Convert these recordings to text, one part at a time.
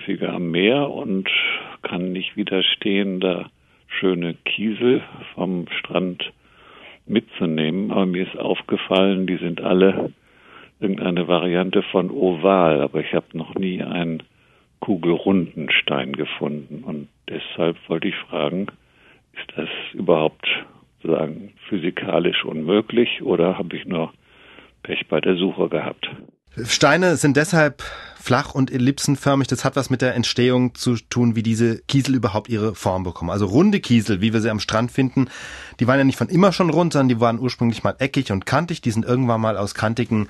häufiger am Meer und kann nicht widerstehen, da schöne Kiesel vom Strand mitzunehmen. Aber mir ist aufgefallen, die sind alle irgendeine Variante von Oval, aber ich habe noch nie einen kugelrunden Stein gefunden. Und deshalb wollte ich fragen, ist das überhaupt sagen physikalisch unmöglich oder habe ich nur Pech bei der Suche gehabt? Steine sind deshalb flach und ellipsenförmig. Das hat was mit der Entstehung zu tun, wie diese Kiesel überhaupt ihre Form bekommen. Also runde Kiesel, wie wir sie am Strand finden, die waren ja nicht von immer schon rund, sondern die waren ursprünglich mal eckig und kantig. Die sind irgendwann mal aus kantigen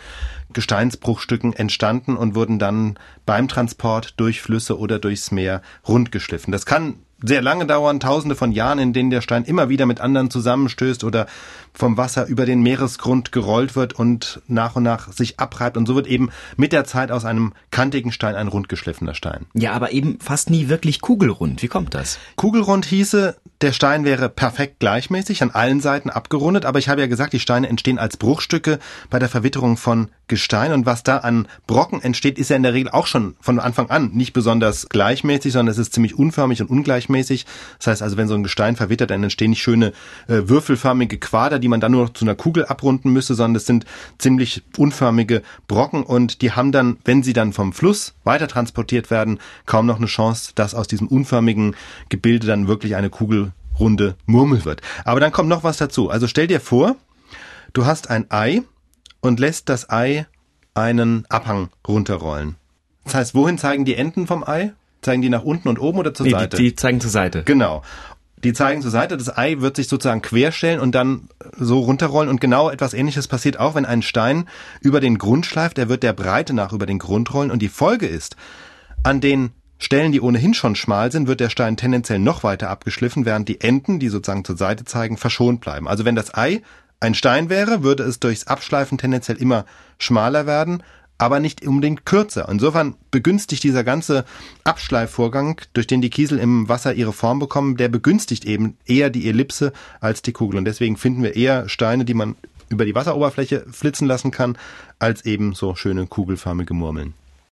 Gesteinsbruchstücken entstanden und wurden dann beim Transport durch Flüsse oder durchs Meer rund geschliffen. Das kann sehr lange dauern, tausende von Jahren, in denen der Stein immer wieder mit anderen zusammenstößt oder vom Wasser über den Meeresgrund gerollt wird und nach und nach sich abreibt. Und so wird eben mit der Zeit aus einem kantigen Stein ein rundgeschliffener Stein. Ja, aber eben fast nie wirklich kugelrund. Wie kommt das? Kugelrund hieße, der Stein wäre perfekt gleichmäßig, an allen Seiten abgerundet. Aber ich habe ja gesagt, die Steine entstehen als Bruchstücke bei der Verwitterung von Gestein. Und was da an Brocken entsteht, ist ja in der Regel auch schon von Anfang an nicht besonders gleichmäßig, sondern es ist ziemlich unförmig und ungleichmäßig. Das heißt also, wenn so ein Gestein verwittert, dann entstehen nicht schöne äh, würfelförmige Quader, die man dann nur noch zu einer Kugel abrunden müsste, sondern es sind ziemlich unförmige Brocken und die haben dann, wenn sie dann vom Fluss weiter transportiert werden, kaum noch eine Chance, dass aus diesem unförmigen Gebilde dann wirklich eine kugelrunde Murmel wird. Aber dann kommt noch was dazu. Also stell dir vor, du hast ein Ei und lässt das Ei einen Abhang runterrollen. Das heißt, wohin zeigen die Enden vom Ei? Zeigen die nach unten und oben oder zur nee, Seite? Die, die zeigen zur Seite. Genau. Die zeigen zur Seite, das Ei wird sich sozusagen querstellen und dann so runterrollen. Und genau etwas ähnliches passiert auch, wenn ein Stein über den Grund schleift. Er wird der Breite nach über den Grund rollen. Und die Folge ist, an den Stellen, die ohnehin schon schmal sind, wird der Stein tendenziell noch weiter abgeschliffen, während die Enden, die sozusagen zur Seite zeigen, verschont bleiben. Also wenn das Ei ein Stein wäre, würde es durchs Abschleifen tendenziell immer schmaler werden aber nicht unbedingt kürzer. Insofern begünstigt dieser ganze Abschleifvorgang, durch den die Kiesel im Wasser ihre Form bekommen, der begünstigt eben eher die Ellipse als die Kugel. Und deswegen finden wir eher Steine, die man über die Wasseroberfläche flitzen lassen kann, als eben so schöne kugelförmige Murmeln.